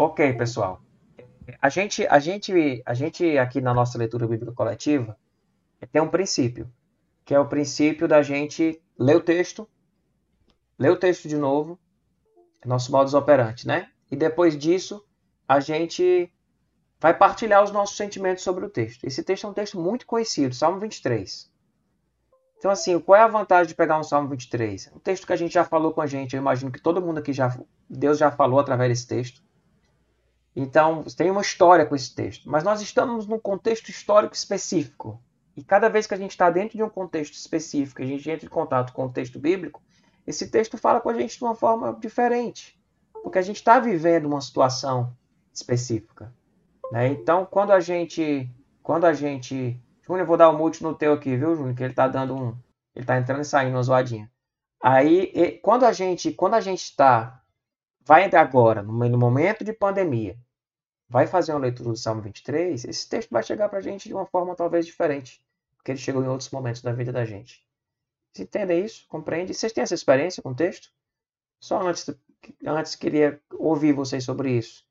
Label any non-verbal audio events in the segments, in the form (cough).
Ok, pessoal. A gente, a gente, a gente aqui na nossa leitura bíblica coletiva tem um princípio, que é o princípio da gente ler o texto, ler o texto de novo, nosso modus operandi, né? E depois disso, a gente vai partilhar os nossos sentimentos sobre o texto. Esse texto é um texto muito conhecido, Salmo 23. Então, assim, qual é a vantagem de pegar um Salmo 23? Um texto que a gente já falou com a gente, eu imagino que todo mundo aqui já, Deus já falou através desse texto. Então, tem uma história com esse texto. Mas nós estamos num contexto histórico específico. E cada vez que a gente está dentro de um contexto específico, a gente entra em contato com o texto bíblico, esse texto fala com a gente de uma forma diferente. Porque a gente está vivendo uma situação específica. Né? Então, quando a gente. Quando a gente. Júnior, eu vou dar um mute no teu aqui, viu, Júnior? Que ele está dando um. Ele está entrando e saindo uma zoadinha. Aí, quando a gente quando a gente está. Vai agora, no momento de pandemia, vai fazer uma leitura do Salmo 23, esse texto vai chegar para a gente de uma forma talvez diferente, porque ele chegou em outros momentos da vida da gente. Vocês entendem isso? Compreende? Vocês têm essa experiência com o texto? Só antes, antes queria ouvir vocês sobre isso.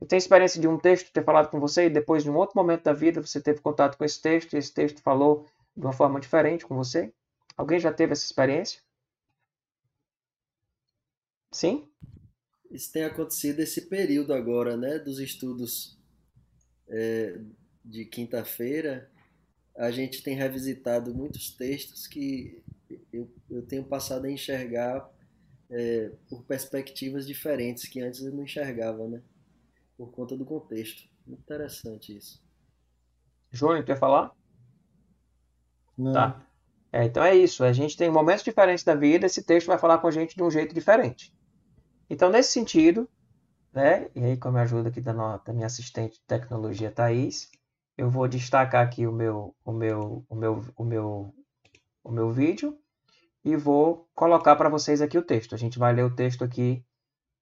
Eu tenho experiência de um texto ter falado com você e depois, de um outro momento da vida, você teve contato com esse texto e esse texto falou de uma forma diferente com você? Alguém já teve essa experiência? Sim? Isso tem acontecido esse período agora, né, dos estudos é, de quinta-feira. A gente tem revisitado muitos textos que eu, eu tenho passado a enxergar é, por perspectivas diferentes que antes eu não enxergava, né, por conta do contexto. Muito interessante isso. Júnior, quer falar? Não. Tá. É, então é isso. A gente tem momentos diferentes da vida. Esse texto vai falar com a gente de um jeito diferente. Então, nesse sentido, né, e aí com a ajuda aqui da, da minha assistente de tecnologia, Thaís, eu vou destacar aqui o meu, o meu, o meu, o meu, o meu vídeo e vou colocar para vocês aqui o texto. A gente vai ler o texto aqui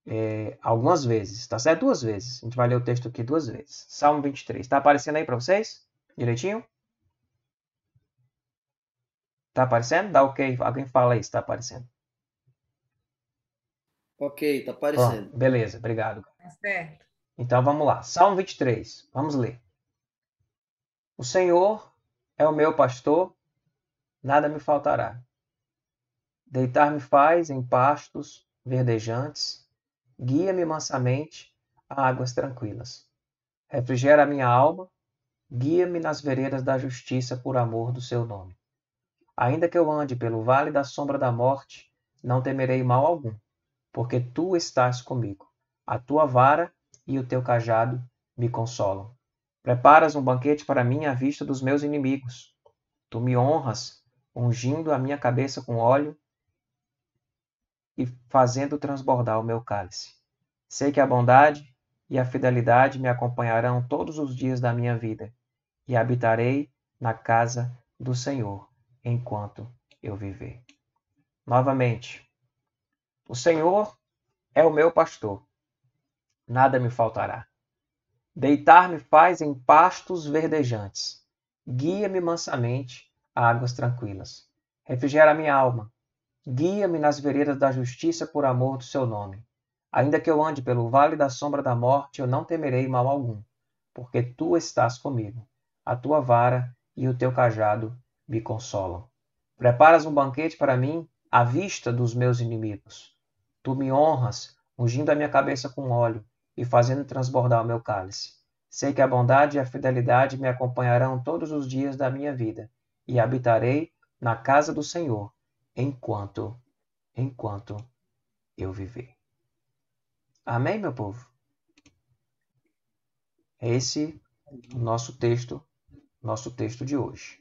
é, algumas vezes, tá certo? Duas vezes. A gente vai ler o texto aqui duas vezes. Salmo 23. Está aparecendo aí para vocês? Direitinho? Tá aparecendo? Dá ok. Alguém fala aí se está aparecendo. Ok, tá aparecendo. beleza, obrigado. Tá certo. Então vamos lá. Salmo 23. Vamos ler. O Senhor é o meu pastor, nada me faltará. Deitar-me faz em pastos verdejantes, guia-me mansamente a águas tranquilas. Refrigera a minha alma, guia-me nas veredas da justiça por amor do seu nome. Ainda que eu ande pelo vale da sombra da morte, não temerei mal algum porque tu estás comigo. A tua vara e o teu cajado me consolam. Preparas um banquete para mim à vista dos meus inimigos. Tu me honras, ungindo a minha cabeça com óleo e fazendo transbordar o meu cálice. Sei que a bondade e a fidelidade me acompanharão todos os dias da minha vida, e habitarei na casa do Senhor enquanto eu viver. Novamente, o Senhor é o meu pastor, nada me faltará. Deitar-me faz em pastos verdejantes, guia-me mansamente a águas tranquilas. Refrigera minha alma, guia-me nas veredas da justiça por amor do seu nome. Ainda que eu ande pelo vale da sombra da morte, eu não temerei mal algum, porque tu estás comigo. A tua vara e o teu cajado me consolam. Preparas um banquete para mim à vista dos meus inimigos. Tu me honras, ungindo a minha cabeça com óleo e fazendo transbordar o meu cálice. Sei que a bondade e a fidelidade me acompanharão todos os dias da minha vida, e habitarei na casa do Senhor enquanto enquanto eu viver. Amém, meu povo. Esse é o nosso texto, nosso texto de hoje.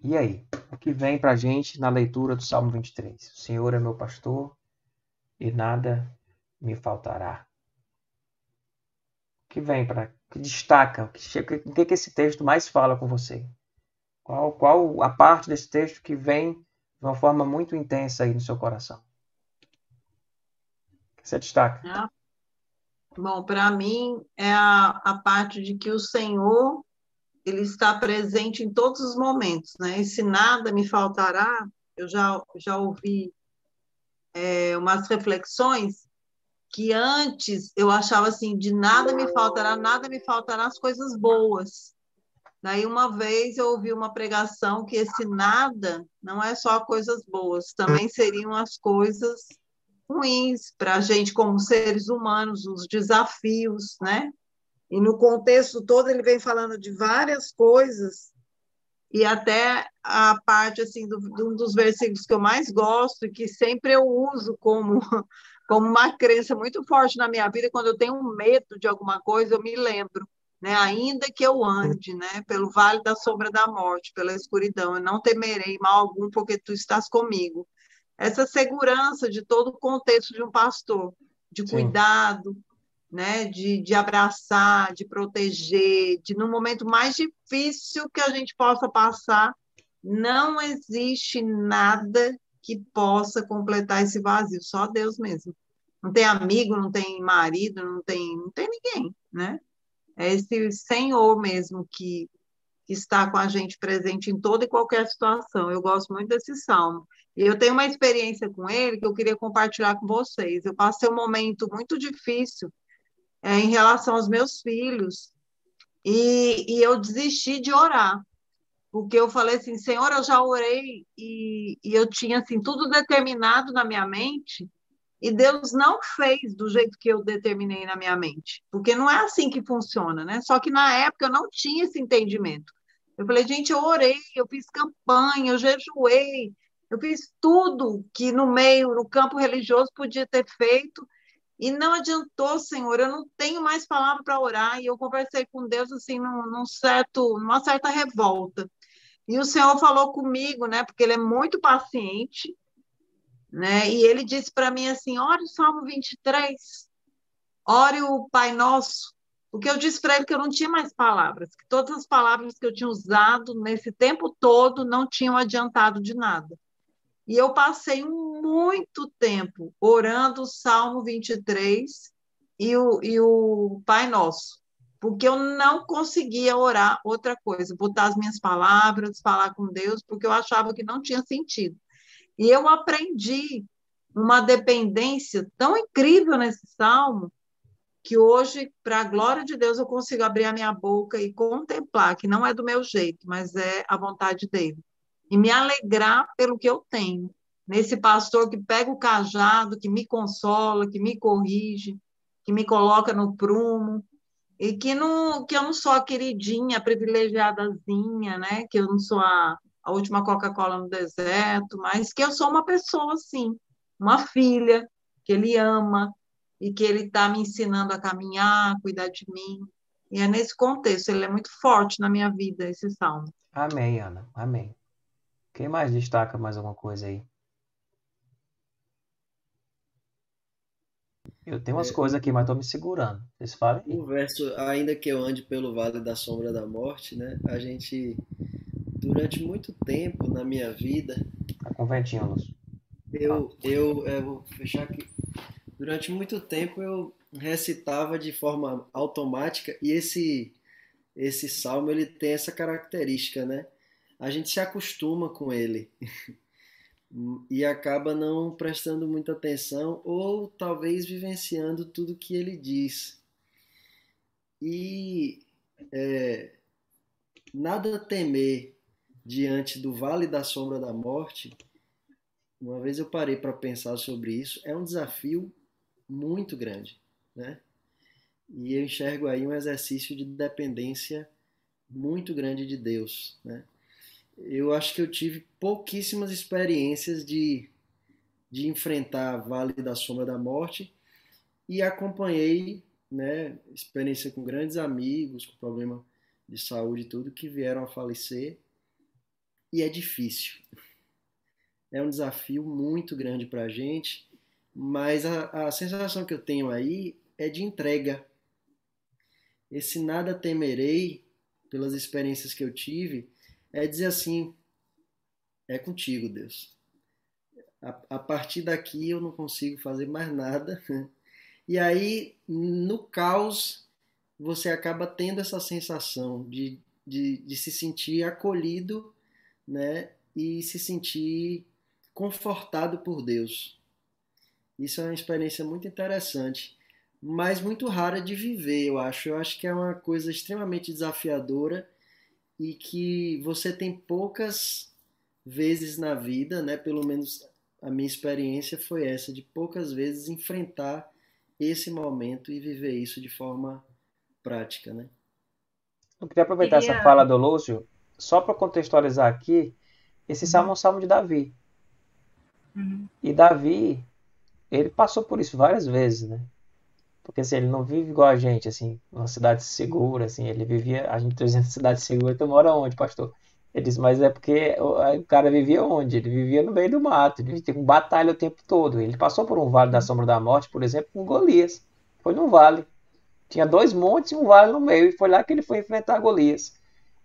E aí, o que vem para a gente na leitura do Salmo 23? O Senhor é meu pastor e nada me faltará. O que vem para que destaca, o que, que, que esse texto mais fala com você? Qual, qual a parte desse texto que vem de uma forma muito intensa aí no seu coração? O que você destaca? Ah, bom, para mim é a, a parte de que o Senhor ele está presente em todos os momentos, né? E se nada me faltará, eu já, já ouvi é, umas reflexões que antes eu achava assim, de nada me faltará, nada me faltará as coisas boas. Daí uma vez eu ouvi uma pregação que esse nada não é só coisas boas, também seriam as coisas ruins para a gente como seres humanos, os desafios, né? E no contexto todo ele vem falando de várias coisas. E até a parte assim do, de um dos versículos que eu mais gosto e que sempre eu uso como (laughs) como uma crença muito forte na minha vida quando eu tenho medo de alguma coisa eu me lembro né? Ainda que eu ande né? Pelo vale da sombra da morte pela escuridão eu não temerei mal algum porque tu estás comigo. Essa segurança de todo o contexto de um pastor de cuidado né, de, de abraçar, de proteger, de no momento mais difícil que a gente possa passar, não existe nada que possa completar esse vazio, só Deus mesmo. Não tem amigo, não tem marido, não tem, não tem ninguém, né? É esse Senhor mesmo que, que está com a gente presente em toda e qualquer situação. Eu gosto muito desse salmo. E eu tenho uma experiência com ele que eu queria compartilhar com vocês. Eu passei um momento muito difícil é, em relação aos meus filhos. E, e, eu desisti de orar, porque eu falei assim, Senhor, eu já orei e, e eu tinha assim tudo determinado na minha mente e Deus não fez do jeito que eu determinei na minha mente, porque não é assim que funciona, né? Só que na época eu não tinha esse entendimento. Eu falei, gente, eu orei, eu fiz campanha, eu jejuei, eu fiz tudo que no meio, no campo religioso podia ter feito, e não adiantou, Senhor, eu não tenho mais palavra para orar. E eu conversei com Deus assim, num, num, certo, numa certa revolta. E o Senhor falou comigo, né? Porque Ele é muito paciente, né? E Ele disse para mim assim: ore o Salmo 23, ore o Pai Nosso. Porque eu disse para ele que eu não tinha mais palavras, que todas as palavras que eu tinha usado nesse tempo todo não tinham adiantado de nada. E eu passei muito tempo orando o Salmo 23 e o, e o Pai Nosso, porque eu não conseguia orar outra coisa, botar as minhas palavras, falar com Deus, porque eu achava que não tinha sentido. E eu aprendi uma dependência tão incrível nesse salmo que hoje, para a glória de Deus, eu consigo abrir a minha boca e contemplar que não é do meu jeito, mas é a vontade dele e me alegrar pelo que eu tenho. Nesse pastor que pega o cajado, que me consola, que me corrige, que me coloca no prumo, e que, não, que eu não sou a queridinha, a privilegiadazinha, né? que eu não sou a, a última Coca-Cola no deserto, mas que eu sou uma pessoa assim, uma filha que ele ama e que ele está me ensinando a caminhar, a cuidar de mim. E é nesse contexto, ele é muito forte na minha vida, esse salmo. Amém, Ana. Amém. Quem mais destaca mais alguma coisa aí? Eu tenho umas é, coisas aqui, mas estou me segurando. Vocês falem O verso, ainda que eu ande pelo vale da sombra da morte, né? A gente, durante muito tempo na minha vida... Tá com ventinho, Lúcio. Eu, eu, eu vou fechar aqui. Durante muito tempo eu recitava de forma automática e esse, esse salmo ele tem essa característica, né? A gente se acostuma com ele (laughs) e acaba não prestando muita atenção ou talvez vivenciando tudo que ele diz. E é, nada temer diante do vale da sombra da morte. Uma vez eu parei para pensar sobre isso, é um desafio muito grande, né? E eu enxergo aí um exercício de dependência muito grande de Deus, né? Eu acho que eu tive pouquíssimas experiências de, de enfrentar Vale da Sombra da Morte e acompanhei né, experiência com grandes amigos, com problema de saúde e tudo, que vieram a falecer. E é difícil. É um desafio muito grande para a gente, mas a, a sensação que eu tenho aí é de entrega. Esse nada temerei, pelas experiências que eu tive, é dizer assim: é contigo, Deus. A, a partir daqui eu não consigo fazer mais nada. (laughs) E aí, no caos, você acaba tendo essa sensação de, de, de se sentir acolhido né, e se sentir confortado por Deus. Isso é uma experiência muito interessante, mas muito rara de viver, eu acho. Eu acho que é uma coisa extremamente desafiadora e que você tem poucas vezes na vida, né? Pelo menos a minha experiência foi essa, de poucas vezes enfrentar esse momento e viver isso de forma prática, né? Eu queria aproveitar queria... essa fala do Lúcio, só para contextualizar aqui, esse uhum. salmo é um salmo de Davi. Uhum. E Davi, ele passou por isso várias vezes, né? Porque assim, ele não vive igual a gente, assim, numa cidade segura, assim, ele vivia, a gente dizendo cidade segura, tu mora onde, pastor? Ele disse, mas é porque o, cara vivia onde? Ele vivia no meio do mato, ele tinha batalha o tempo todo. Ele passou por um vale da sombra da morte, por exemplo, com Golias. Foi num vale. Tinha dois montes e um vale no meio, e foi lá que ele foi enfrentar Golias.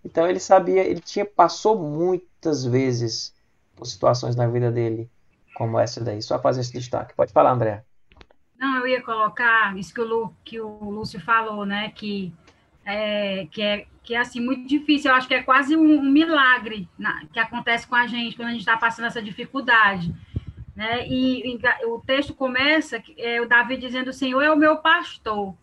Então ele sabia, ele tinha passou muitas vezes por situações na vida dele como essa daí. Só fazer esse destaque. Pode falar, André. Não, eu ia colocar isso que o, Lu, que o Lúcio falou, né? Que é, que é que é assim muito difícil. Eu acho que é quase um, um milagre na, que acontece com a gente quando a gente está passando essa dificuldade. Né? E, e, o texto começa é, o Davi dizendo: O Senhor é o meu pastor.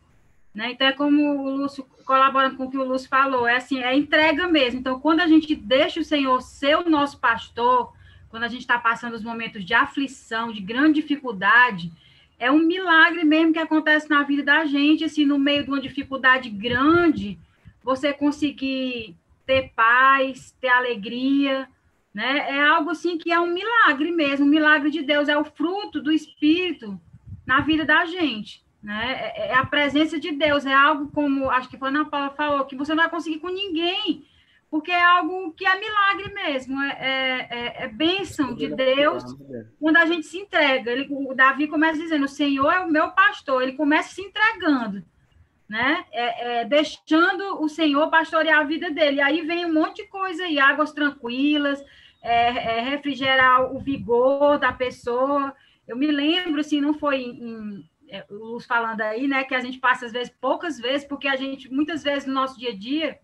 Né? Então é como o Lúcio, colaborando com o que o Lúcio falou, é assim, é entrega mesmo. Então, quando a gente deixa o Senhor ser o nosso pastor, quando a gente está passando os momentos de aflição, de grande dificuldade, é um milagre mesmo que acontece na vida da gente, assim, no meio de uma dificuldade grande, você conseguir ter paz, ter alegria, né? É algo assim que é um milagre mesmo, um milagre de Deus, é o fruto do Espírito na vida da gente, né? É, é a presença de Deus, é algo como, acho que foi Ana Paula falou, que você não vai conseguir com ninguém, porque é algo que é milagre mesmo, é, é, é, é bênção de Deus quando a gente se entrega. Ele, o Davi começa dizendo: O Senhor é o meu pastor, ele começa se entregando, né? É, é, deixando o Senhor pastorear a vida dele. E aí vem um monte de coisa aí, águas tranquilas, é, é refrigerar o vigor da pessoa. Eu me lembro, assim, não foi em, Luz falando aí, né, que a gente passa às vezes poucas vezes, porque a gente muitas vezes no nosso dia a dia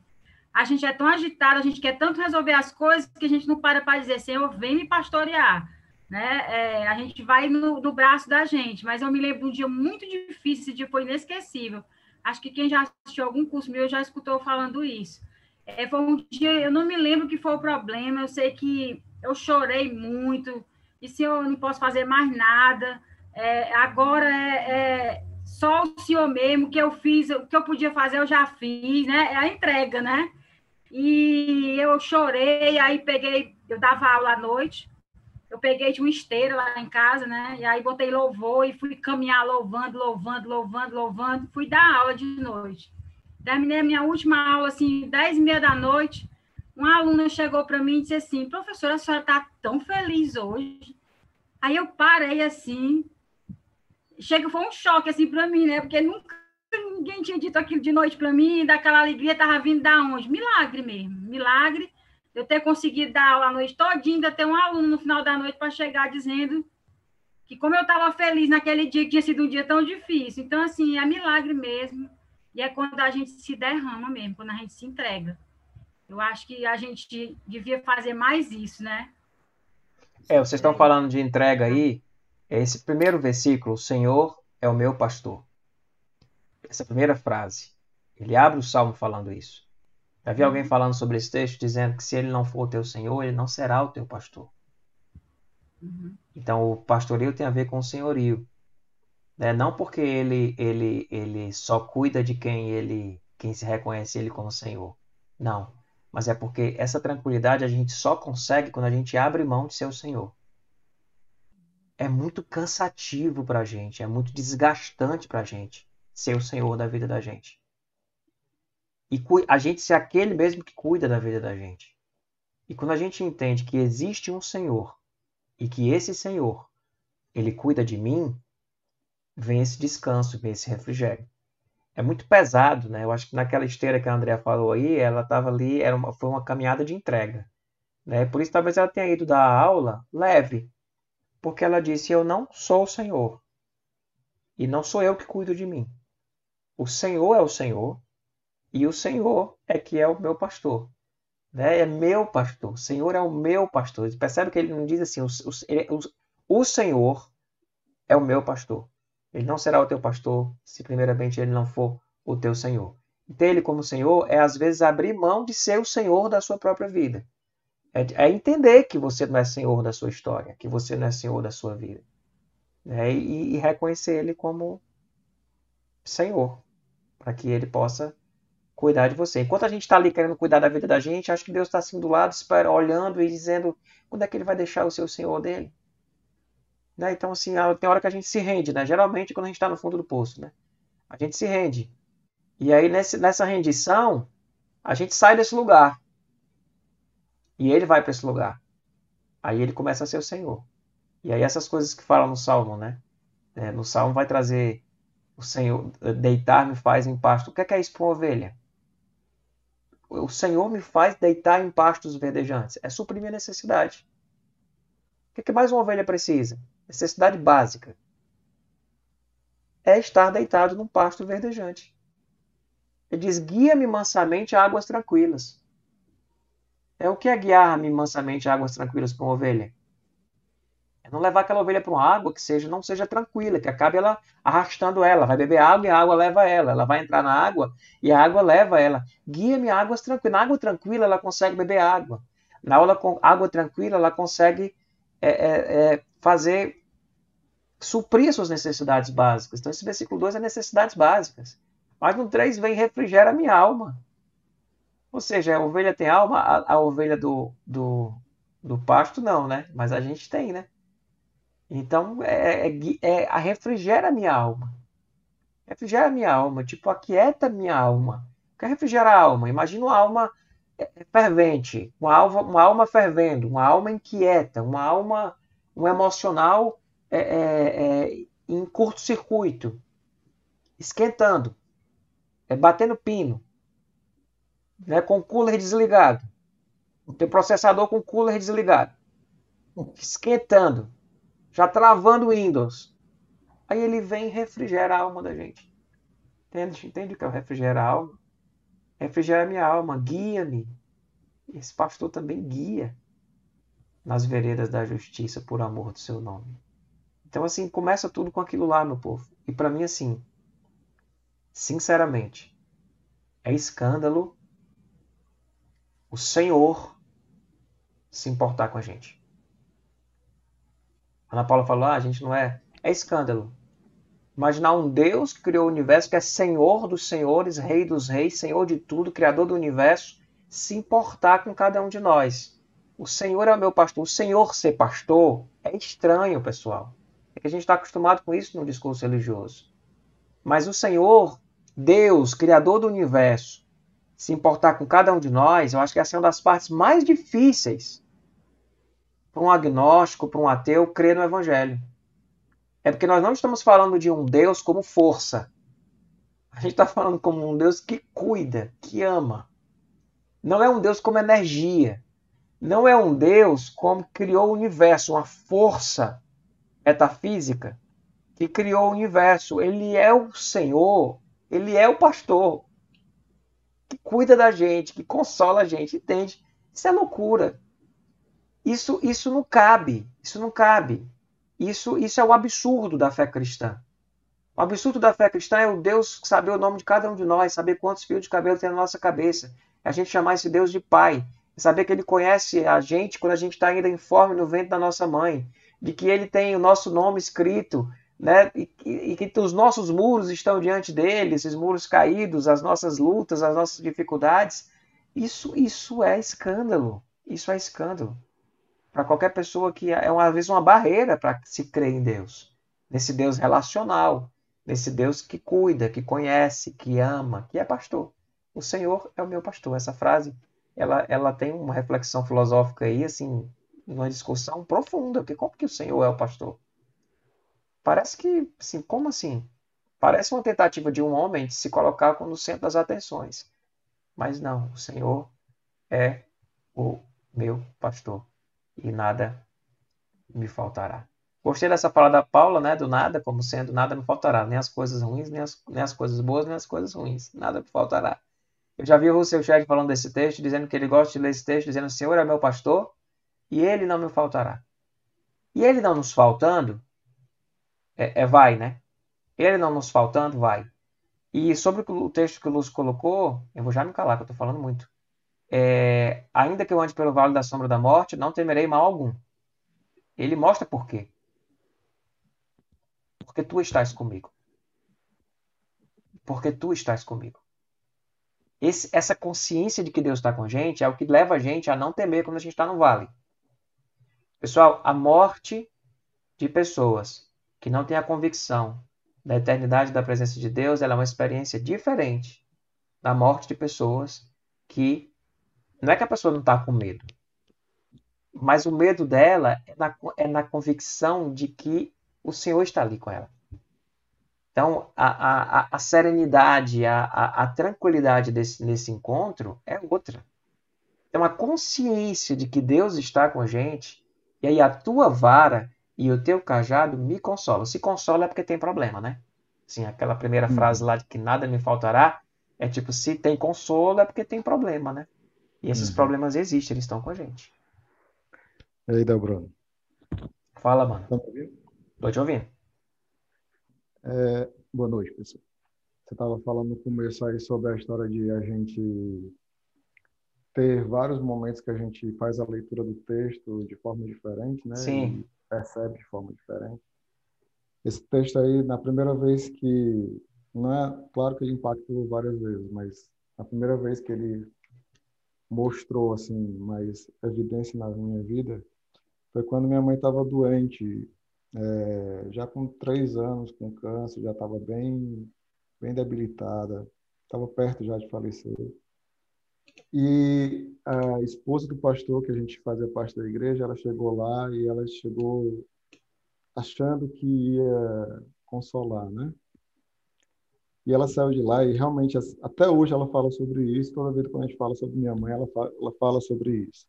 a gente é tão agitado, a gente quer tanto resolver as coisas que a gente não para para dizer, Senhor, vem me pastorear. Né? É, a gente vai no, no, braço da gente, mas eu me lembro de um dia muito difícil, esse dia foi inesquecível. Acho que quem já assistiu algum curso meu já escutou falando isso. É, foi um dia, eu não me lembro que foi o problema, eu sei que eu chorei muito, e se eu não posso fazer mais nada, é, agora é, é, só o senhor mesmo, que eu fiz, o que eu podia fazer eu já fiz, né? É a entrega, né? E eu chorei, aí peguei, eu dava aula à noite, eu peguei de uma esteira lá em casa, né? E aí botei louvor e fui caminhar louvando, louvando, louvando, louvando, fui dar aula de noite. Terminei a minha última aula, assim, dez e meia da noite, uma aluna chegou para mim e disse assim, professora, a senhora está tão feliz hoje. Aí eu parei assim, chega, foi um choque assim para mim, né? Porque nunca ninguém tinha dito aquilo de noite para mim, daquela alegria estava vindo da onde? Milagre mesmo, milagre. Eu ter conseguido dar aula a noite todinha, ainda ter um aluno no final da noite para chegar dizendo que como eu estava feliz naquele dia, que tinha sido um dia tão difícil. Então, assim, é milagre mesmo. E é quando a gente se derrama mesmo, quando a gente se entrega. Eu acho que a gente devia fazer mais isso, né? É, vocês estão falando de entrega aí. Esse primeiro versículo, o Senhor é o meu pastor essa primeira frase. Ele abre o salmo falando isso. Já vi alguém uhum. falando sobre esse texto dizendo que se ele não for o teu senhor, ele não será o teu pastor. Uhum. Então o pastoreio tem a ver com o senhorio. Né? Não porque ele, ele, ele só cuida de quem ele quem se reconhece ele como senhor. Não. Mas é porque essa tranquilidade a gente só consegue quando a gente abre mão de ser o senhor. É muito cansativo para a gente, é muito desgastante para a gente ser o Senhor da vida da gente. E a gente ser aquele mesmo que cuida da vida da gente. E quando a gente entende que existe um Senhor e que esse Senhor, ele cuida de mim, vem esse descanso, vem esse refrigério. É muito pesado, né? Eu acho que naquela esteira que a Andrea falou aí, ela estava ali, era uma, foi uma caminhada de entrega. Né? Por isso talvez ela tenha ido dar a aula leve, porque ela disse: Eu não sou o Senhor. E não sou eu que cuido de mim. O Senhor é o Senhor e o Senhor é que é o meu pastor. Né? É meu pastor. O Senhor é o meu pastor. Percebe que ele não diz assim, o, o, o, Senhor é o meu pastor. Ele não será o teu pastor se primeiramente ele não for o teu Senhor. Ter ele como Senhor é às vezes abrir mão de ser o Senhor da sua própria vida. É, é entender que você não é Senhor da sua história, que você não é Senhor da sua vida. Né? E, e reconhecer ele como Senhor, para que ele possa cuidar de você. Enquanto a gente está ali querendo cuidar da vida da gente, acho que Deus está assim do lado, espera, olhando e dizendo quando é que ele vai deixar o seu Senhor dele. Né? Então, assim, tem hora que a gente se rende, né? Geralmente quando a gente está no fundo do poço, né? A gente se rende. E aí, nesse, nessa rendição, a gente sai desse lugar. E ele vai para esse lugar. Aí ele começa a ser o Senhor. E aí essas coisas que falam no Salmo, né? É, no Salmo vai trazer o Senhor, deitar me faz em pasto. O que é, que é isso para uma ovelha? O Senhor me faz deitar em pastos verdejantes. É suprimir a necessidade. O que, é que mais uma ovelha precisa? necessidade básica, é estar deitado num pasto verdejante. Ele diz: guia-me mansamente a águas tranquilas. É o que é guiar-me mansamente a águas tranquilas para uma ovelha? É não levar aquela ovelha para uma água que seja não seja tranquila, que acabe ela arrastando ela. Vai beber água e a água leva ela. Ela vai entrar na água e a água leva ela. Guia-me a águas tranquilas. Na água tranquila ela consegue beber água. Na água tranquila ela consegue é, é, é, fazer suprir suas necessidades básicas. Então, esse versículo 2 é necessidades básicas. Mas no 3 vem refrigera minha alma. Ou seja, a ovelha tem alma, a, a ovelha do, do, do pasto não, né? Mas a gente tem, né? Então, é, é, é a refrigera a minha alma. Refrigera a minha alma, tipo, aquieta a minha alma. O que é refrigerar a alma? Imagina uma alma é, fervente, uma alma, uma alma fervendo, uma alma inquieta, uma alma, um emocional é, é, é, em curto-circuito, esquentando, é, batendo pino, né, com o cooler desligado, o teu processador com o cooler desligado, esquentando, já travando o Windows. Aí ele vem e refrigera a alma da gente. Entende? Entende o que é refrigerar a alma? Refrigera minha alma, guia-me. Esse pastor também guia nas veredas da justiça por amor do seu nome. Então, assim, começa tudo com aquilo lá, meu povo. E para mim, assim, sinceramente, é escândalo o Senhor se importar com a gente. Ana Paula falou: ah, a gente não é. É escândalo. Imaginar um Deus que criou o universo, que é Senhor dos senhores, Rei dos reis, Senhor de tudo, Criador do universo, se importar com cada um de nós. O Senhor é o meu pastor. O Senhor ser pastor é estranho, pessoal. É que a gente está acostumado com isso no discurso religioso. Mas o Senhor, Deus, Criador do universo, se importar com cada um de nós, eu acho que essa é uma das partes mais difíceis para um agnóstico, para um ateu, crer no Evangelho. É porque nós não estamos falando de um Deus como força. A gente está falando como um Deus que cuida, que ama. Não é um Deus como energia. Não é um Deus como criou o universo, uma força metafísica que criou o universo. Ele é o Senhor, ele é o pastor que cuida da gente, que consola a gente, entende? Isso é loucura. Isso, isso não cabe. Isso não cabe. Isso, isso é o absurdo da fé cristã. O absurdo da fé cristã é o Deus saber o nome de cada um de nós, saber quantos fios de cabelo tem na nossa cabeça. É a gente chamar esse Deus de Pai. Saber que Ele conhece a gente quando a gente está ainda informe no ventre da nossa mãe de que ele tem o nosso nome escrito, né? E, e, que os nossos muros estão diante dele, esses muros caídos, as nossas lutas, as nossas dificuldades. Isso, isso é escândalo. Isso é escândalo. Para qualquer pessoa que é, uma vez uma barreira para se crer em Deus, nesse Deus relacional, nesse Deus que cuida, que conhece, que ama, que é pastor. O Senhor é o meu pastor. Essa frase, ela, ela tem uma reflexão filosófica aí, assim, numa discussão profunda, porque como que o Senhor é o pastor? Parece que, assim, como assim? Parece uma tentativa de um homem de se colocar no centro das atenções. Mas não, o Senhor é o meu pastor e nada me faltará. Gostei dessa fala da Paula, né? Do nada, como sendo nada me faltará. Nem as coisas ruins, nem as, nem as coisas boas, nem as coisas ruins. Nada me faltará. Eu já vi o Russell Shedd falando desse texto, dizendo que ele gosta de ler esse texto, dizendo: Senhor é meu pastor e ele não me faltará. E ele não nos faltando, é, é vai, né? Ele não nos faltando, vai. E sobre o texto que o Lúcio colocou, eu vou já me calar, que eu estou falando muito. É, ainda que eu ande pelo vale da sombra da morte, não temerei mal algum. Ele mostra por quê. Porque tu estás comigo. Porque tu estás comigo. Esse, essa consciência de que Deus está com a gente é o que leva a gente a não temer quando a gente está no vale. Pessoal, a morte de pessoas que não têm a convicção da eternidade da presença de Deus, é uma experiência diferente da morte de pessoas que não é que a pessoa não está com medo, mas o medo dela é na, é na convicção de que o Senhor está ali com ela. Então, a, a, a serenidade, a, a, a tranquilidade desse, nesse encontro é outra. É uma consciência de que Deus está com a gente, e aí a tua vara e o teu cajado me consolam. Se consola é porque tem problema, né? Sim, aquela primeira uhum. frase lá de que nada me faltará é tipo, se tem consolo é porque tem problema, né? E esses uhum. problemas existem, eles estão com a gente. E aí, Del Fala, mano. Tá me ouvindo? Tô te ouvindo. É, boa noite, pessoal. Você estava falando no começo aí sobre a história de a gente ter vários momentos que a gente faz a leitura do texto de forma diferente, né? Sim. E percebe de forma diferente. Esse texto aí, na primeira vez que. Não é. Claro que ele impactou várias vezes, mas a primeira vez que ele mostrou, assim, mais evidência na minha vida foi quando minha mãe estava doente, é, já com três anos, com câncer, já estava bem, bem debilitada, estava perto já de falecer. E a esposa do pastor, que a gente fazia parte da igreja, ela chegou lá e ela chegou achando que ia consolar, né? E ela saiu de lá e realmente, até hoje ela fala sobre isso. Toda vez que a gente fala sobre minha mãe, ela fala, ela fala sobre isso.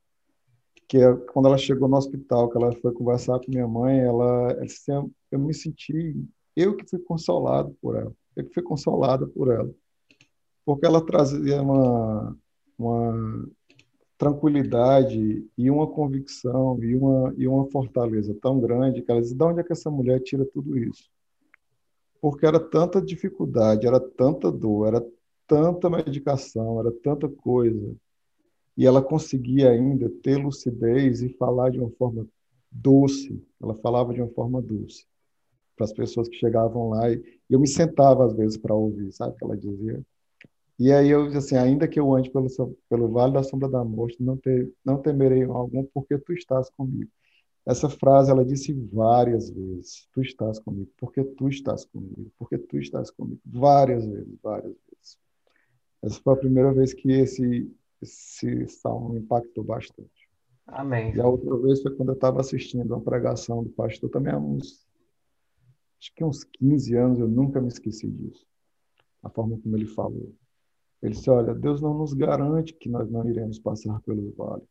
Que é quando ela chegou no hospital, que ela foi conversar com minha mãe, ela, ela disse, eu me senti, eu que fui consolado por ela, eu que fui consolada por ela. Porque ela trazia uma, uma tranquilidade e uma convicção e uma, e uma fortaleza tão grande que ela diz, de onde é que essa mulher tira tudo isso? Porque era tanta dificuldade, era tanta dor, era tanta medicação, era tanta coisa. E ela conseguia ainda ter lucidez e falar de uma forma doce. Ela falava de uma forma doce para as pessoas que chegavam lá. E eu me sentava às vezes para ouvir, sabe o que ela dizia? E aí eu disse assim, ainda que eu ande pelo, pelo vale da sombra da morte, não, ter, não temerei algum, porque tu estás comigo. Essa frase ela disse várias vezes, tu estás comigo, porque tu estás comigo, porque tu estás comigo, várias vezes, várias vezes. Essa foi a primeira vez que esse, esse salmo me impactou bastante. Amém. E a outra vez foi quando eu estava assistindo uma pregação do pastor, também há uns, acho que uns 15 anos, eu nunca me esqueci disso. A forma como ele falou. Ele disse: Olha, Deus não nos garante que nós não iremos passar pelo vale.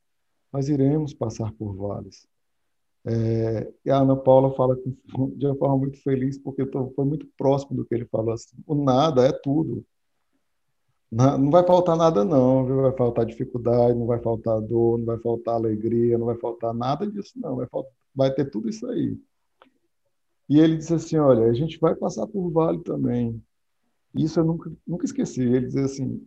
Nós iremos passar por vales. É, e a Ana Paula fala de uma forma muito feliz, porque tô, foi muito próximo do que ele falou assim: o nada é tudo. Não, não vai faltar nada, não, viu? Vai faltar dificuldade, não vai faltar dor, não vai faltar alegria, não vai faltar nada disso, não. Vai, faltar, vai ter tudo isso aí. E ele disse assim: Olha, a gente vai passar por vale também. Isso eu nunca, nunca esqueci. Ele diz assim: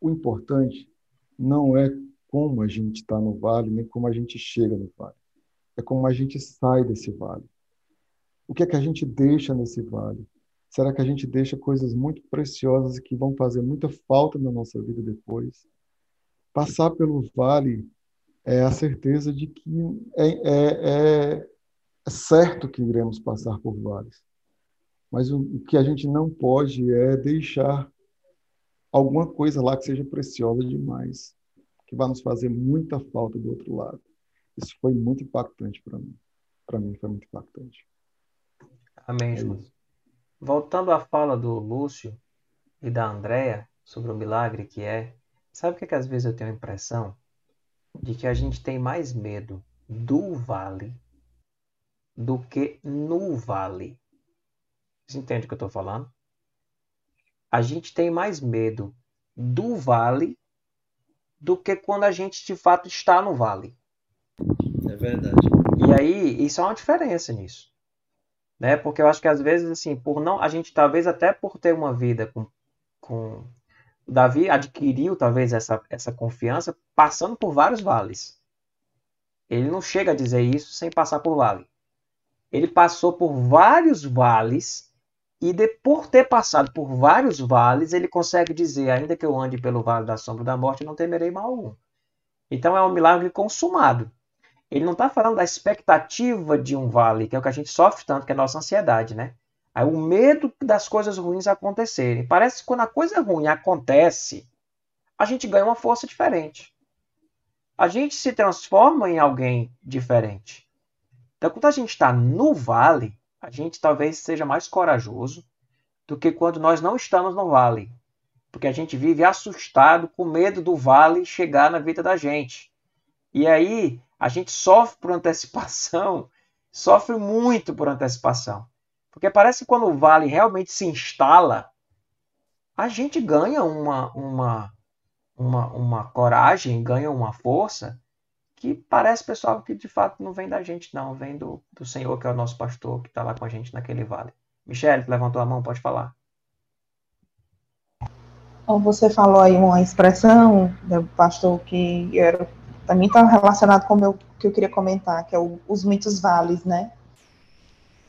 o importante não é como a gente está no vale, nem como a gente chega no vale. É como a gente sai desse vale. O que é que a gente deixa nesse vale? Será que a gente deixa coisas muito preciosas que vão fazer muita falta na nossa vida depois? Passar pelo vale é a certeza de que é, é, é, é certo que iremos passar por vales. Mas o, o que a gente não pode é deixar alguma coisa lá que seja preciosa demais, que vai nos fazer muita falta do outro lado. Isso foi muito impactante para mim. Para mim foi muito impactante. Amém, é João. Voltando à fala do Lúcio e da Andréa sobre o milagre que é, sabe o que, é que às vezes eu tenho a impressão? De que a gente tem mais medo do vale do que no vale. Você entende o que eu estou falando? A gente tem mais medo do vale do que quando a gente de fato está no vale. É verdade. E aí, isso é uma diferença nisso. né? Porque eu acho que às vezes assim, por não, a gente talvez até por ter uma vida com, com Davi adquiriu talvez essa, essa confiança passando por vários vales. Ele não chega a dizer isso sem passar por vale. Ele passou por vários vales e de, por ter passado por vários vales, ele consegue dizer, ainda que eu ande pelo vale da sombra da morte, não temerei mal algum. Então é um milagre consumado. Ele não está falando da expectativa de um vale, que é o que a gente sofre tanto, que é a nossa ansiedade, né? Aí o medo das coisas ruins acontecerem. Parece que quando a coisa ruim acontece, a gente ganha uma força diferente. A gente se transforma em alguém diferente. Então, quando a gente está no vale, a gente talvez seja mais corajoso do que quando nós não estamos no vale. Porque a gente vive assustado, com medo do vale chegar na vida da gente. E aí a gente sofre por antecipação, (laughs) sofre muito por antecipação. Porque parece que quando o vale realmente se instala, a gente ganha uma, uma, uma, uma coragem, ganha uma força que parece, pessoal, que de fato não vem da gente, não. Vem do, do Senhor, que é o nosso pastor, que está lá com a gente naquele vale. Michele, levantou a mão, pode falar. Bom, você falou aí uma expressão do pastor que era, também está relacionado com o meu, que eu queria comentar, que é o, os muitos vales, né?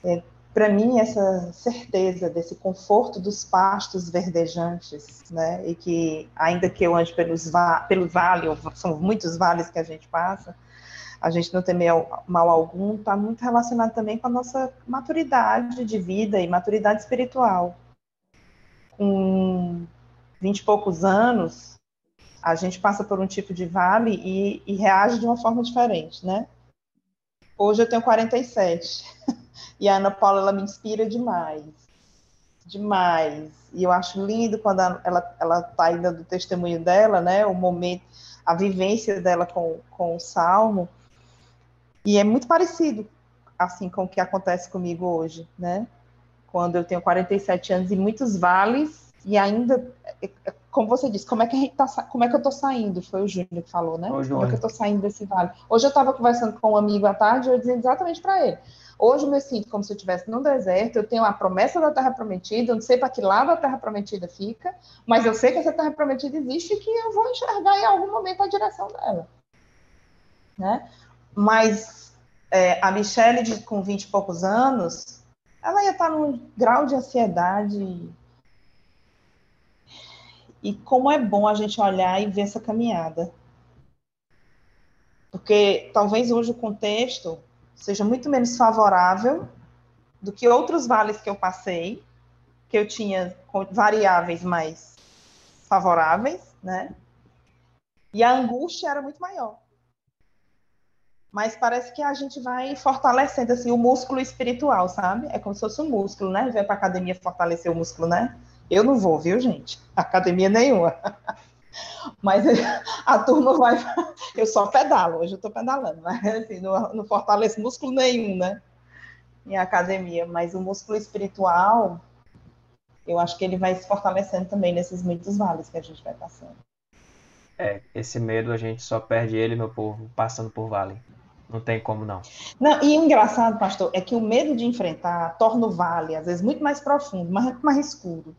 É, para mim, essa certeza desse conforto dos pastos verdejantes, né, e que, ainda que eu ande pelos va pelo vale, são muitos vales que a gente passa, a gente não tem mal algum, está muito relacionado também com a nossa maturidade de vida e maturidade espiritual. Com vinte e poucos anos, a gente passa por um tipo de vale e, e reage de uma forma diferente, né? Hoje eu tenho 47. (laughs) E a Ana Paula, ela me inspira demais. Demais. E eu acho lindo quando ela, ela tá ainda do testemunho dela, né? O momento, a vivência dela com, com o Salmo. E é muito parecido, assim, com o que acontece comigo hoje, né? Quando eu tenho 47 anos e muitos vales, e ainda, é, é, como você disse, como é que, a gente tá, como é que eu tô saindo? Foi o Júnior que falou, né? Como é que eu tô saindo desse vale? Hoje eu estava conversando com um amigo à tarde e eu dizia exatamente para ele Hoje eu me sinto como se eu estivesse no deserto, eu tenho a promessa da terra prometida, eu não sei para que lado a terra prometida fica, mas eu sei que essa terra prometida existe e que eu vou enxergar em algum momento a direção dela. Né? Mas é, a Michelle, de, com 20 e poucos anos, ela ia estar num grau de ansiedade. E como é bom a gente olhar e ver essa caminhada. Porque talvez hoje o contexto seja muito menos favorável do que outros vales que eu passei, que eu tinha variáveis mais favoráveis, né? E a angústia era muito maior. Mas parece que a gente vai fortalecendo assim o músculo espiritual, sabe? É como se fosse um músculo, né? Vem para academia fortalecer o músculo, né? Eu não vou, viu, gente? Academia nenhuma. Mas a turma vai. Eu só pedalo, hoje eu estou pedalando, mas assim, não, não fortaleço músculo nenhum, né? Em academia. Mas o músculo espiritual, eu acho que ele vai se fortalecendo também nesses muitos vales que a gente vai passando. É, esse medo a gente só perde ele, meu povo, passando por vale. Não tem como não. Não, e o engraçado, pastor, é que o medo de enfrentar torna o vale, às vezes, muito mais profundo, mais, mais escuro,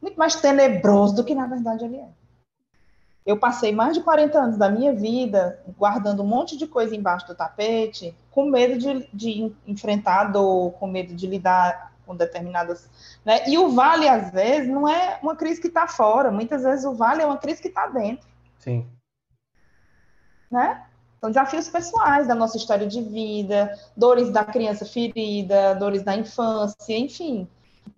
muito mais tenebroso do que na verdade ele é. Eu passei mais de 40 anos da minha vida guardando um monte de coisa embaixo do tapete, com medo de, de enfrentar dor, com medo de lidar com determinadas. Né? E o vale, às vezes, não é uma crise que está fora, muitas vezes o vale é uma crise que está dentro. Sim. Né? São desafios pessoais da nossa história de vida, dores da criança ferida, dores da infância, enfim.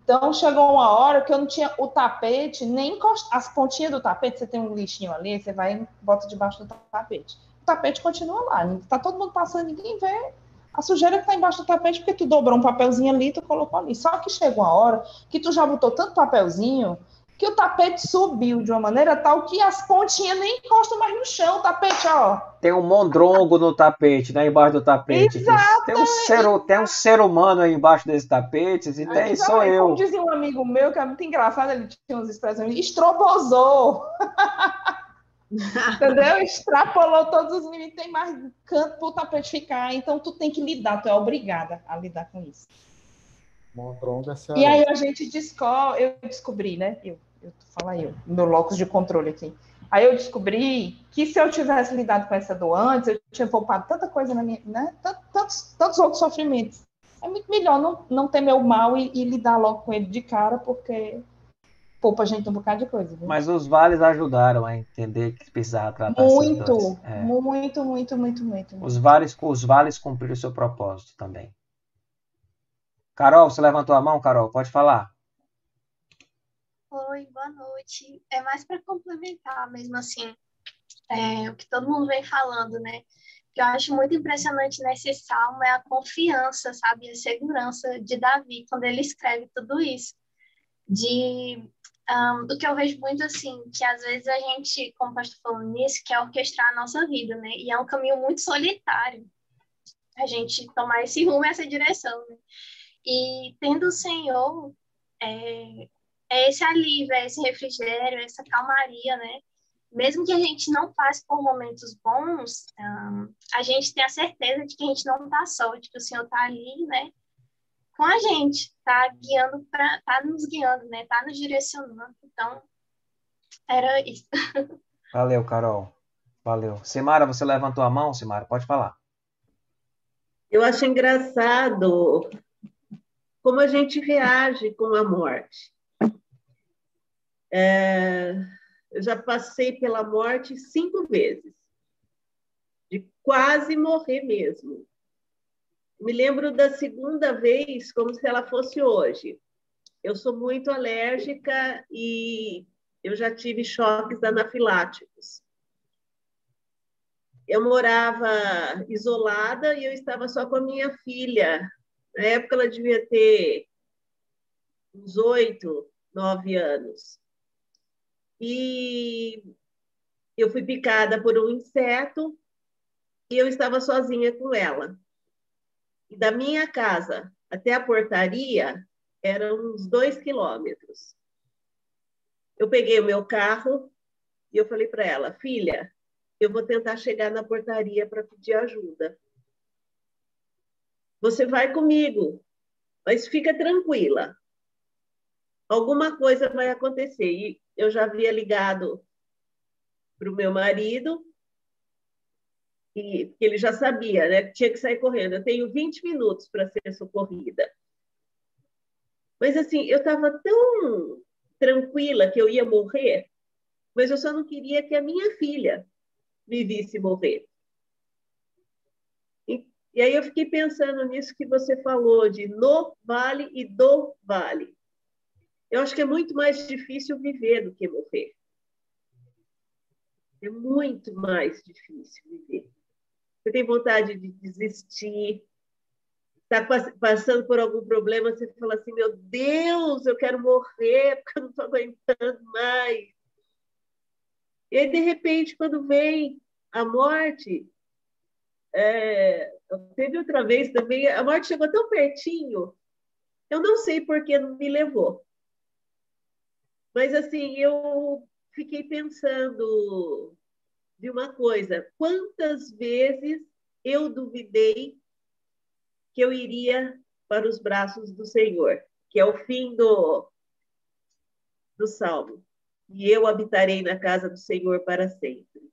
Então chegou uma hora que eu não tinha o tapete, nem as pontinhas do tapete, você tem um lixinho ali, você vai e bota debaixo do tapete. O tapete continua lá, tá todo mundo passando, ninguém vê a sujeira que tá embaixo do tapete, porque tu dobrou um papelzinho ali tu colocou ali. Só que chegou uma hora que tu já botou tanto papelzinho que o tapete subiu de uma maneira tal que as pontinhas nem encostam mais no chão, o tapete, ó. Tem um mondrongo no tapete, né? Embaixo do tapete. Exato. Tem um ser, tem um ser humano aí embaixo desse tapete, e tem, sou eu. Como dizia um amigo meu, que é muito engraçado, ele tinha umas expressões, estrobosou. (laughs) Entendeu? Extrapolou todos os limites, tem mais canto para o tapete ficar, então tu tem que lidar, tu é obrigada a lidar com isso. Montronga é E aí a gente descobre, eu descobri, né? Eu, eu fala eu, no locus de controle aqui. Aí eu descobri que se eu tivesse lidado com essa dor antes, eu tinha poupado tanta coisa na minha, né? Tantos, tantos outros sofrimentos. É muito melhor não, não ter meu mal e, e lidar logo com ele de cara, porque poupa a gente um bocado de coisa. Viu? Mas os vales ajudaram a entender que precisava tratar muito, é. muito, muito, muito, muito. Os vales, os vales cumpriram o seu propósito também. Carol, você levantou a mão, Carol? Pode falar. Oi, boa noite. É mais para complementar mesmo assim é, o que todo mundo vem falando, né? que eu acho muito impressionante nesse salmo é a confiança, sabe, a segurança de Davi quando ele escreve tudo isso. De um, do que eu vejo muito assim, que às vezes a gente, como o pastor falou nisso, quer orquestrar a nossa vida, né? E é um caminho muito solitário a gente tomar esse rumo, essa direção, né? E tendo o Senhor, é, é esse alívio, é esse refrigério, é essa calmaria, né? Mesmo que a gente não passe por momentos bons, um, a gente tem a certeza de que a gente não está só, de que o Senhor está ali, né? com a gente, tá guiando para, tá nos guiando, né? Tá nos direcionando. Então, era isso. (laughs) Valeu, Carol. Valeu. Simara, você levantou a mão, Simara? Pode falar. Eu acho engraçado como a gente reage com a morte. É, eu já passei pela morte cinco vezes, de quase morrer mesmo. Me lembro da segunda vez como se ela fosse hoje. Eu sou muito alérgica e eu já tive choques anafiláticos. Eu morava isolada e eu estava só com a minha filha. Na época ela devia ter uns oito, nove anos. E eu fui picada por um inseto e eu estava sozinha com ela. E da minha casa até a portaria eram uns dois quilômetros. Eu peguei o meu carro e eu falei para ela, filha, eu vou tentar chegar na portaria para pedir ajuda. Você vai comigo, mas fica tranquila. Alguma coisa vai acontecer. E eu já havia ligado para o meu marido e ele já sabia, né, que tinha que sair correndo. Eu tenho 20 minutos para ser socorrida. Mas assim, eu estava tão tranquila que eu ia morrer, mas eu só não queria que a minha filha me visse morrer. E, e aí eu fiquei pensando nisso que você falou de no vale e do vale. Eu acho que é muito mais difícil viver do que morrer. É muito mais difícil viver você tem vontade de desistir, está passando por algum problema, você fala assim: meu Deus, eu quero morrer (laughs) porque eu não estou aguentando mais. E aí, de repente, quando vem a morte, é, teve outra vez também, a morte chegou tão pertinho, eu não sei por que não me levou. Mas, assim, eu fiquei pensando de uma coisa: quantas vezes eu duvidei que eu iria para os braços do Senhor, que é o fim do, do salmo. E eu habitarei na casa do Senhor para sempre.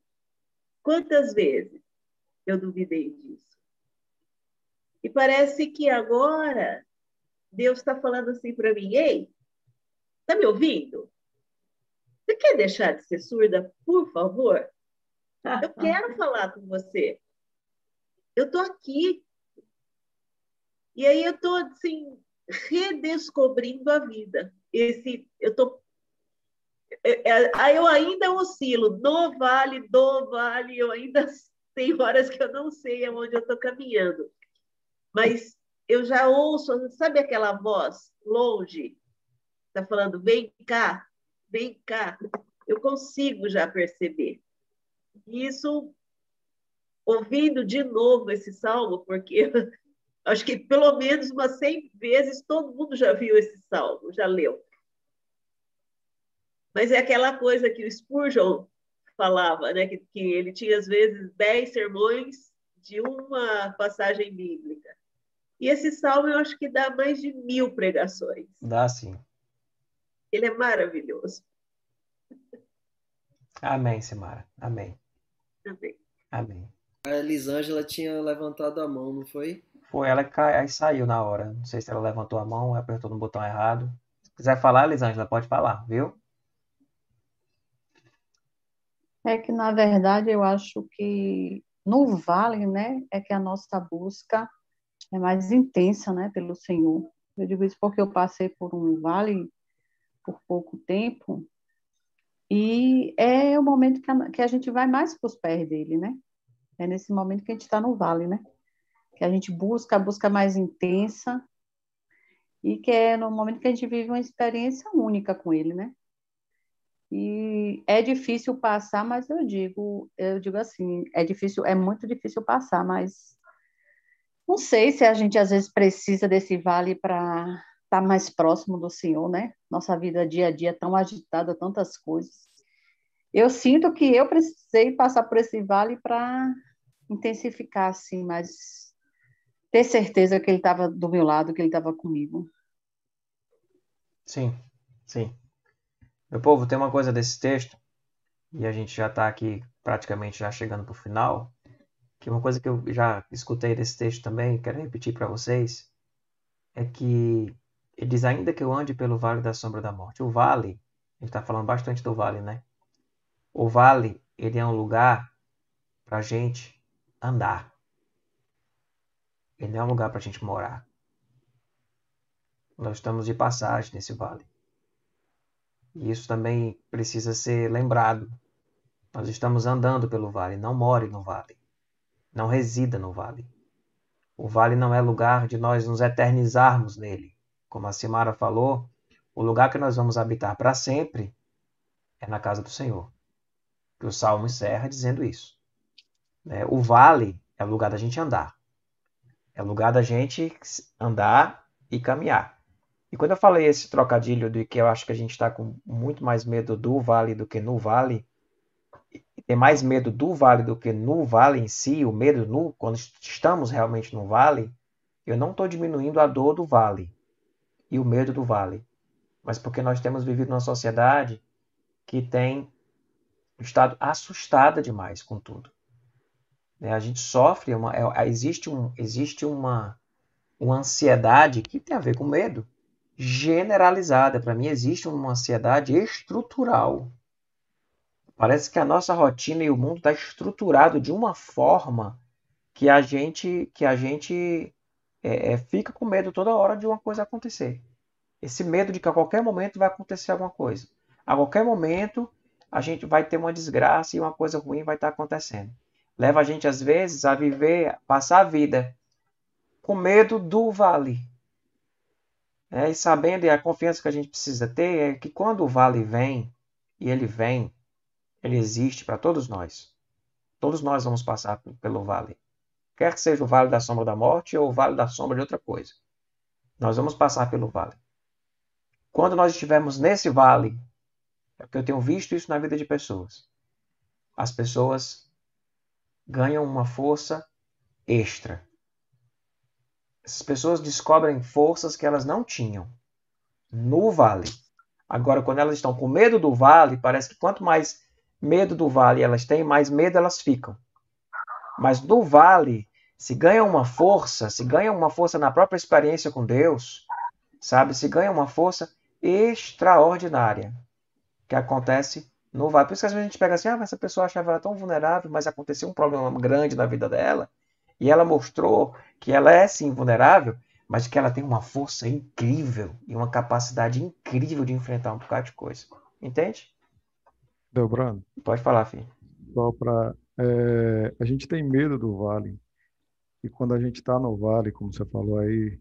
Quantas vezes eu duvidei disso? E parece que agora Deus está falando assim para mim: ei, está me ouvindo? Você quer deixar de ser surda, por favor? Eu quero falar com você. Eu estou aqui. E aí eu estou assim, redescobrindo a vida. Esse, eu tô, é, é, eu ainda oscilo no vale, do vale, eu ainda (laughs) tem horas que eu não sei aonde eu estou caminhando. Mas eu já ouço, sabe aquela voz longe? Está falando, vem cá, vem cá. Eu consigo já perceber. Isso, ouvindo de novo esse salmo, porque (laughs) acho que pelo menos umas 100 vezes todo mundo já viu esse salmo, já leu. Mas é aquela coisa que o Spurgeon falava, né? que, que ele tinha às vezes 10 sermões de uma passagem bíblica. E esse salmo eu acho que dá mais de mil pregações. Dá sim. Ele é maravilhoso. Amém, Simara. Amém. Amém. Amém. A Elisângela tinha levantado a mão, não foi? Foi, ela cai, aí saiu na hora. Não sei se ela levantou a mão ou apertou no botão errado. Se quiser falar, Elisângela, pode falar, viu? É que, na verdade, eu acho que no vale, né, é que a nossa busca é mais intensa, né, pelo Senhor. Eu digo isso porque eu passei por um vale por pouco tempo e é o momento que a, que a gente vai mais para os pés dele, né? É nesse momento que a gente está no vale, né? Que a gente busca a busca mais intensa e que é no momento que a gente vive uma experiência única com ele, né? E é difícil passar, mas eu digo, eu digo assim, é difícil, é muito difícil passar, mas não sei se a gente às vezes precisa desse vale para estar tá mais próximo do Senhor, né? Nossa vida dia a dia tão agitada, tantas coisas. Eu sinto que eu precisei passar por esse vale para intensificar, assim, mas ter certeza que ele estava do meu lado, que ele estava comigo. Sim, sim. Meu povo, tem uma coisa desse texto, e a gente já está aqui praticamente já chegando para o final, que uma coisa que eu já escutei desse texto também, quero repetir para vocês, é que ele diz: ainda que eu ande pelo vale da sombra da morte. O vale, ele está falando bastante do vale, né? O vale, ele é um lugar para a gente andar. Ele não é um lugar para a gente morar. Nós estamos de passagem nesse vale. E isso também precisa ser lembrado. Nós estamos andando pelo vale, não more no vale não resida no vale. O vale não é lugar de nós nos eternizarmos nele. Como a Simara falou, o lugar que nós vamos habitar para sempre é na casa do Senhor. Que o Salmo encerra dizendo isso. Né? O vale é o lugar da gente andar. É o lugar da gente andar e caminhar. E quando eu falei esse trocadilho de que eu acho que a gente está com muito mais medo do vale do que no vale, ter mais medo do vale do que no vale em si, o medo no, quando estamos realmente no vale, eu não estou diminuindo a dor do vale e o medo do vale, mas porque nós temos vivido numa sociedade que tem estado assustada demais com tudo. Né? A gente sofre, uma, é, existe, um, existe uma, uma ansiedade que tem a ver com medo generalizada. Para mim, existe uma ansiedade estrutural Parece que a nossa rotina e o mundo está estruturado de uma forma que a gente que a gente é, é, fica com medo toda hora de uma coisa acontecer. Esse medo de que a qualquer momento vai acontecer alguma coisa. A qualquer momento a gente vai ter uma desgraça e uma coisa ruim vai estar acontecendo. Leva a gente às vezes a viver, passar a vida com medo do vale. É, e sabendo e a confiança que a gente precisa ter é que quando o vale vem, e ele vem, ele existe para todos nós. Todos nós vamos passar pelo vale. Quer que seja o vale da sombra da morte ou o vale da sombra de outra coisa. Nós vamos passar pelo vale. Quando nós estivermos nesse vale, é porque eu tenho visto isso na vida de pessoas. As pessoas ganham uma força extra. Essas pessoas descobrem forças que elas não tinham no vale. Agora, quando elas estão com medo do vale, parece que quanto mais medo do vale elas têm, mais medo elas ficam. Mas do vale, se ganha uma força, se ganha uma força na própria experiência com Deus, sabe? Se ganha uma força extraordinária que acontece no vale. Por isso que às vezes a gente pega assim, ah, essa pessoa achava ela tão vulnerável, mas aconteceu um problema grande na vida dela, e ela mostrou que ela é sim vulnerável, mas que ela tem uma força incrível e uma capacidade incrível de enfrentar um bocado de coisa. Entende? Delbrando, Pode falar, filho. só para. É, a gente tem medo do vale. E quando a gente está no vale, como você falou aí,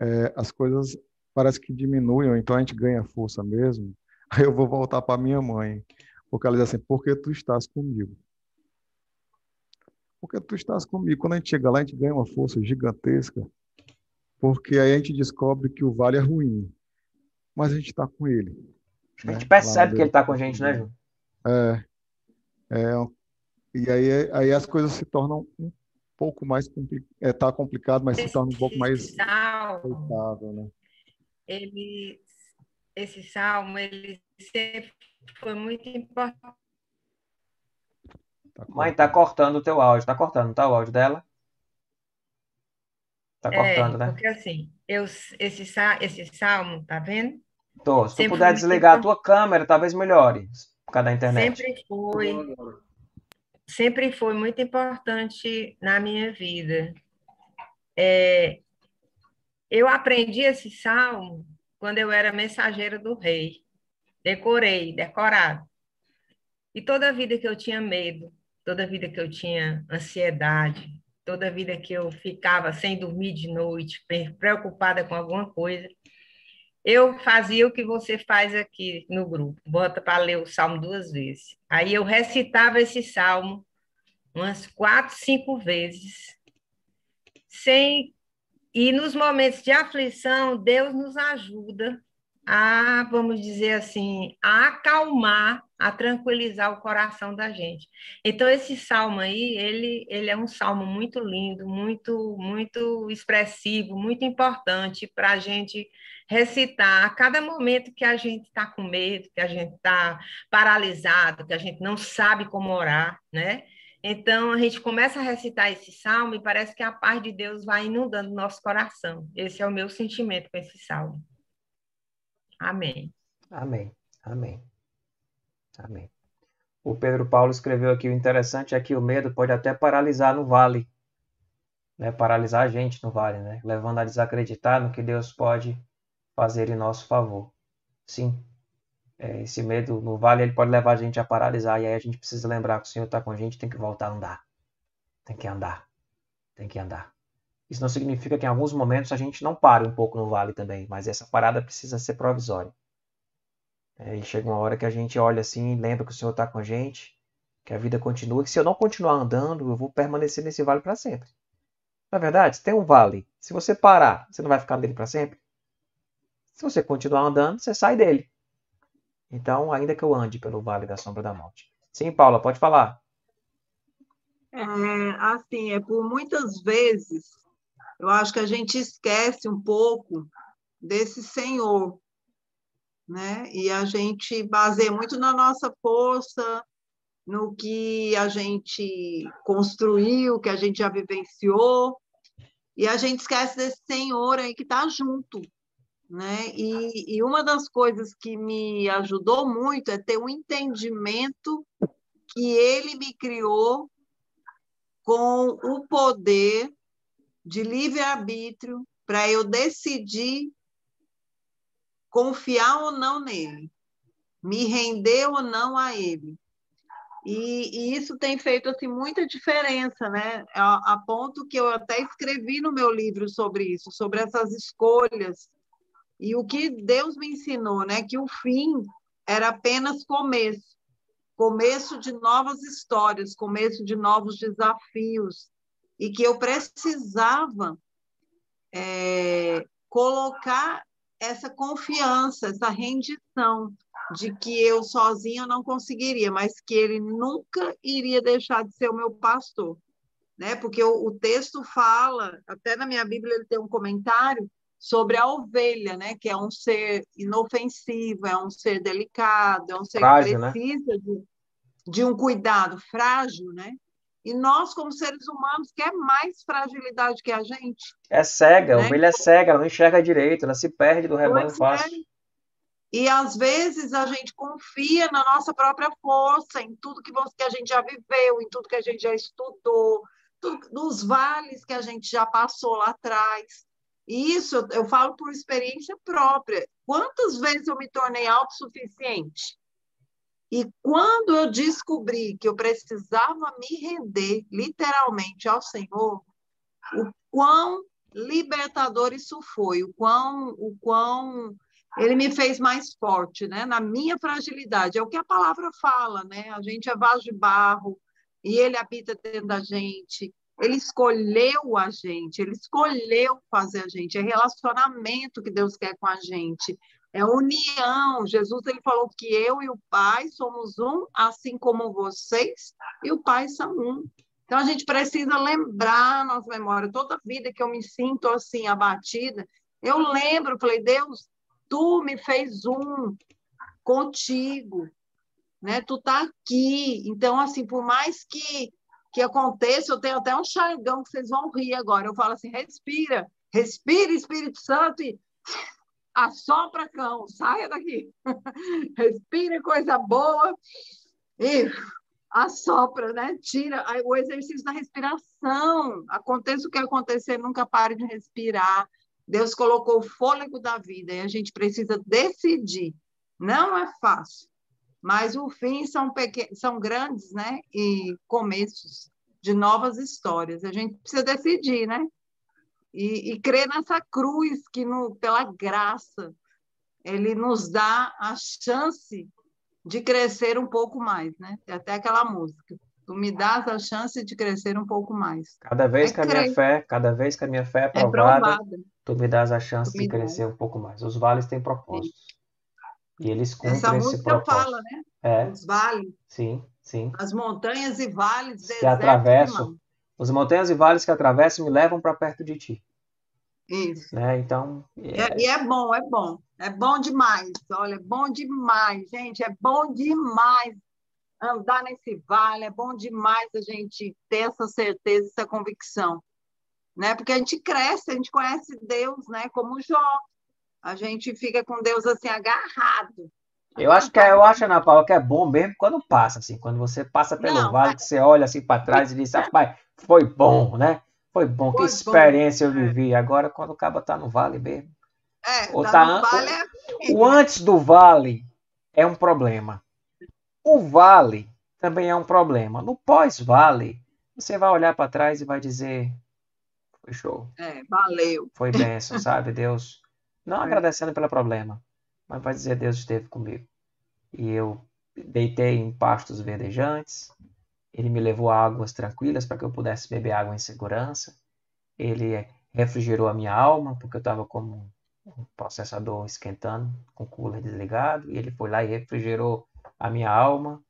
é, as coisas parece que diminuem, então a gente ganha força mesmo. (laughs) Aí eu vou voltar para minha mãe, porque ela diz assim: porque tu estás comigo? Porque tu estás comigo. Quando a gente chega lá, a gente ganha uma força gigantesca, porque aí a gente descobre que o vale é ruim, mas a gente está com ele. A gente percebe que ele está com a gente, né, Ju? É, é. E aí, aí as coisas se tornam um pouco mais é, tá complicado, mas se torna um pouco mais aceitável, né? Ele, esse salmo, ele sempre foi muito importante. Tá Mãe, tá cortando o teu áudio, tá cortando, tá o áudio dela? Tá é, cortando, é, né? Porque assim, eu, esse, esse salmo, tá vendo? Tô. Se tu puder desligar a tua câmera, talvez melhore por causa da internet. Sempre foi. Sempre foi muito importante na minha vida. É, eu aprendi esse salmo quando eu era mensageira do rei. Decorei, decorado. E toda vida que eu tinha medo, toda vida que eu tinha ansiedade, toda vida que eu ficava sem dormir de noite, preocupada com alguma coisa, eu fazia o que você faz aqui no grupo, bota para ler o salmo duas vezes. Aí eu recitava esse salmo umas quatro, cinco vezes, sem e nos momentos de aflição, Deus nos ajuda a, vamos dizer assim, a acalmar, a tranquilizar o coração da gente. Então esse salmo aí, ele, ele é um salmo muito lindo, muito muito expressivo, muito importante para a gente recitar a cada momento que a gente está com medo, que a gente está paralisado, que a gente não sabe como orar, né? Então, a gente começa a recitar esse salmo e parece que a paz de Deus vai inundando nosso coração. Esse é o meu sentimento com esse salmo. Amém. Amém. Amém. Amém. O Pedro Paulo escreveu aqui: o interessante é que o medo pode até paralisar no vale, né? paralisar a gente no vale, né? levando a desacreditar no que Deus pode fazer em nosso favor. Sim, é, esse medo no vale ele pode levar a gente a paralisar, e aí a gente precisa lembrar que o Senhor está com a gente tem que voltar a andar. Tem que andar. Tem que andar. Isso não significa que em alguns momentos a gente não pare um pouco no vale também, mas essa parada precisa ser provisória. É, e chega uma hora que a gente olha assim, lembra que o Senhor está com a gente, que a vida continua, que se eu não continuar andando, eu vou permanecer nesse vale para sempre. Na verdade, se tem um vale, se você parar, você não vai ficar nele para sempre? Se você continuar andando, você sai dele. Então, ainda que eu ande pelo vale da sombra da morte. Sim, Paula, pode falar. É, assim, é por muitas vezes eu acho que a gente esquece um pouco desse Senhor, né? E a gente baseia muito na nossa força, no que a gente construiu, que a gente já vivenciou, e a gente esquece desse Senhor aí que está junto, né? E, e uma das coisas que me ajudou muito é ter um entendimento que Ele me criou com o poder de livre-arbítrio para eu decidir confiar ou não nele, me render ou não a ele. E, e, isso tem feito assim muita diferença, né? A, a, ponto que eu até escrevi no meu livro sobre isso, sobre essas escolhas e o que Deus me ensinou, né? Que o fim era apenas começo, começo de novas histórias, começo de novos desafios, e que eu precisava é, colocar essa confiança, essa rendição de que eu sozinha não conseguiria, mas que ele nunca iria deixar de ser o meu pastor, né? Porque o, o texto fala, até na minha Bíblia ele tem um comentário sobre a ovelha, né? Que é um ser inofensivo, é um ser delicado, é um ser frágil, que né? precisa né? de, de um cuidado frágil, né? E nós, como seres humanos, quer mais fragilidade que a gente. É cega, né? a ovelha é cega, ela não enxerga direito, ela se perde do rebanho pois fácil. É. E às vezes a gente confia na nossa própria força, em tudo que, que a gente já viveu, em tudo que a gente já estudou, tudo, nos vales que a gente já passou lá atrás. E isso eu, eu falo por experiência própria. Quantas vezes eu me tornei autossuficiente? E quando eu descobri que eu precisava me render literalmente ao Senhor, o quão libertador isso foi, o quão, o quão ele me fez mais forte, né? Na minha fragilidade, é o que a palavra fala, né? A gente é vaso de barro e ele habita dentro da gente. Ele escolheu a gente, ele escolheu fazer a gente. É relacionamento que Deus quer com a gente. É união. Jesus ele falou que eu e o Pai somos um, assim como vocês e o Pai são um. Então a gente precisa lembrar a nossa memória. Toda vida que eu me sinto assim abatida, eu lembro, falei, Deus, tu me fez um contigo, né? Tu tá aqui. Então assim, por mais que que aconteça, eu tenho até um chargão que vocês vão rir agora. Eu falo assim: respira, respira, Espírito Santo, e assopra cão, saia daqui. (laughs) respira coisa boa e assopra, né? Tira o exercício da respiração. Aconteça o que acontecer, nunca pare de respirar. Deus colocou o fôlego da vida e a gente precisa decidir. Não é fácil, mas o fim são, pequenos, são grandes, né? E começos de novas histórias. A gente precisa decidir, né? E, e crer nessa cruz que, no, pela graça, ele nos dá a chance de crescer um pouco mais, né? Tem até aquela música. Tu me dás a chance de crescer um pouco mais. Cada vez é que a minha fé, cada vez que a minha fé é provada, é provada. tu me dás a chance de crescer dá. um pouco mais. Os vales têm propósitos. E eles cumprem Essa esse propósito. fala, né? É. Os vales. Sim, sim. As montanhas e vales, que atravessam. Os montanhas e vales que atravessam me levam para perto de ti. Isso. Né? Então. É... E é bom, é bom. É bom demais. Olha, é bom demais, gente. É bom demais andar nesse vale. É bom demais a gente ter essa certeza, essa convicção. Né? Porque a gente cresce, a gente conhece Deus, né? Como Jó. A gente fica com Deus assim agarrado. Eu acho que é, eu acho, Ana Paula, que é bom mesmo quando passa, assim, quando você passa pelo não, vale, mas... que você olha assim para trás e diz, rapaz, foi bom, né? Foi bom, foi que experiência bom. eu vivi. Agora, quando o cabo tá no vale mesmo. É, ou tá, tá vale é... Assim. o antes do vale é um problema. O vale também é um problema. No pós-vale, você vai olhar para trás e vai dizer: foi show. É, valeu. Foi benção, (laughs) sabe? Deus não agradecendo pelo problema, mas vai dizer Deus esteve comigo. E eu deitei em pastos verdejantes, ele me levou a águas tranquilas para que eu pudesse beber água em segurança. Ele refrigerou a minha alma, porque eu estava como um processador esquentando, com o cooler desligado, e ele foi lá e refrigerou a minha alma.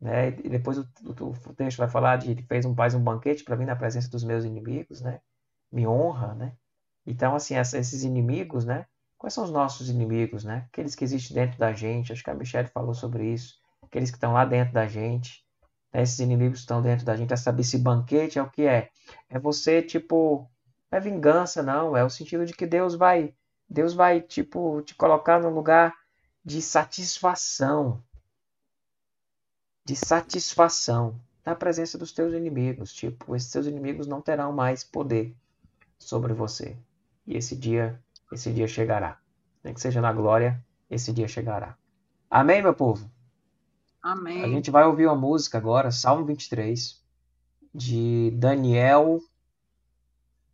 Né? E depois o, o, o texto vai falar de ele fez um faz um banquete para mim na presença dos meus inimigos, né? Me honra, né? Então assim, essa, esses inimigos, né? Quais são os nossos inimigos, né? Aqueles que existem dentro da gente. Acho que a Michelle falou sobre isso. Aqueles que estão lá dentro da gente. Né? Esses inimigos estão dentro da gente. É saber se banquete é o que é. É você, tipo, não é vingança, não. É o sentido de que Deus vai, Deus vai, tipo, te colocar num lugar de satisfação. De satisfação na presença dos teus inimigos. Tipo, esses teus inimigos não terão mais poder sobre você. E esse dia esse dia chegará. Nem que seja na glória, esse dia chegará. Amém, meu povo? Amém. A gente vai ouvir uma música agora, Salmo 23, de Daniel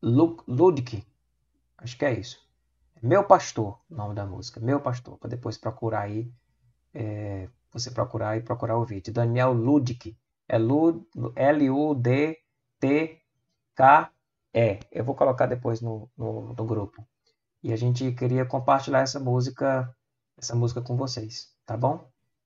Ludwig. Acho que é isso. Meu Pastor, o nome da música. Meu Pastor, para depois procurar aí. É, você procurar e procurar ouvir. De Daniel Ludwig. É L-U-D-T-K-E. Eu vou colocar depois no, no, no grupo. E a gente queria compartilhar essa música, essa música com vocês, tá bom?